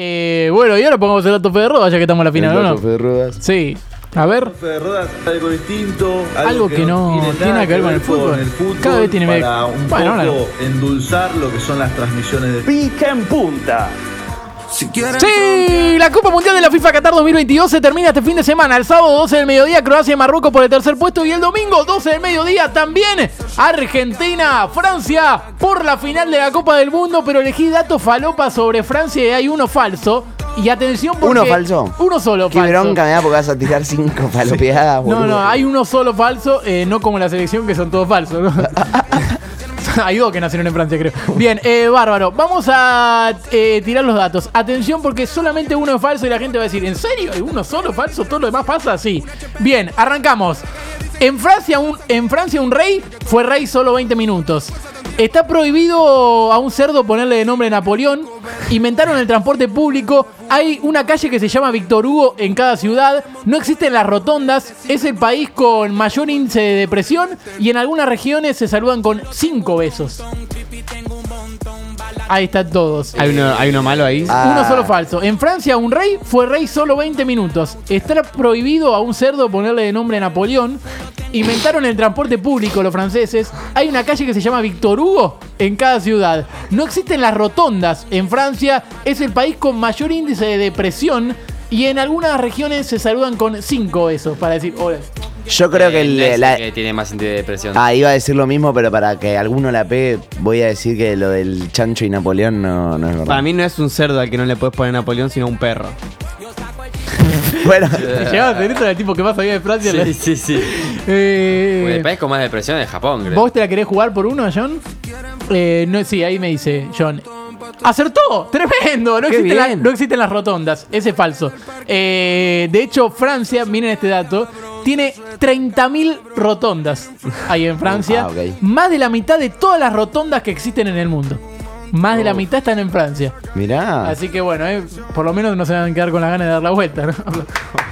Eh, bueno, y ahora pongamos el dato fe de Rodas, ya que estamos en la final, El ¿o dato no? fe de Rodas. Sí. A ver. Fe de Rodas, algo distinto, Algo que no tiene nada que ver con el fútbol. Cada vez tiene para un Bueno, poco endulzar lo que son las transmisiones de Pica en punta. Sí, la Copa Mundial de la FIFA Qatar 2022 se termina este fin de semana. El sábado 12 del mediodía Croacia y Marruecos por el tercer puesto y el domingo 12 del mediodía también Argentina, Francia por la final de la Copa del Mundo, pero elegí datos falopa sobre Francia y hay uno falso. Y atención porque ¿Uno falso? Uno solo Qué falso. bronca me da porque vas a tirar cinco palopeadas, No, boludo. no, hay uno solo falso, eh, no como la selección que son todos falsos. ¿no? hay dos que nacieron en Francia, creo. Bien, eh, bárbaro. Vamos a eh, tirar los datos. Atención porque solamente uno es falso y la gente va a decir, ¿en serio? ¿Hay uno solo falso? ¿Todo lo demás pasa? Sí. Bien, arrancamos. En Francia, un, en Francia un rey fue rey solo 20 minutos. Está prohibido a un cerdo ponerle de nombre Napoleón. Inventaron el transporte público. Hay una calle que se llama Víctor Hugo en cada ciudad. No existen las rotondas. Es el país con mayor índice de depresión. Y en algunas regiones se saludan con cinco besos. Ahí están todos. ¿Hay uno, ¿Hay uno malo ahí? Ah. Uno solo falso. En Francia, un rey fue rey solo 20 minutos. Está prohibido a un cerdo ponerle de nombre Napoleón. Inventaron el transporte público los franceses. Hay una calle que se llama Víctor Hugo en cada ciudad. No existen las rotondas. En Francia es el país con mayor índice de depresión. Y en algunas regiones se saludan con cinco besos para decir hola. Yo creo que Eh, el- no es la- que tiene más sentido de depresión. Ah, iba a decir lo mismo, pero para que alguno la pegue, voy a decir que lo del chancho y Napoleón no, no es verdad. Para mí no es un cerdo al que no le puedes poner Napoleón, sino un perro. Bueno, Llegaba a esto el tipo que más sabía de Francia. Sí, sí, sí. Eh, Porque el país con más depresión es Japón, creo. ¿Vos te la querés jugar por uno, John? Eh, no, sí, ahí me dice John. ¡Acertó! ¡Tremendo! No existen, la- bien. no existen las rotondas. Ese es falso. Eh, de hecho, Francia, miren este dato, tiene 30.000 rotondas ahí en Francia. Ah. Más de la mitad de todas las rotondas que existen en el mundo. Más de la mitad están en Francia. mirá. Así que bueno, eh, por lo menos no se van a quedar con la gana de dar la vuelta. ¿no?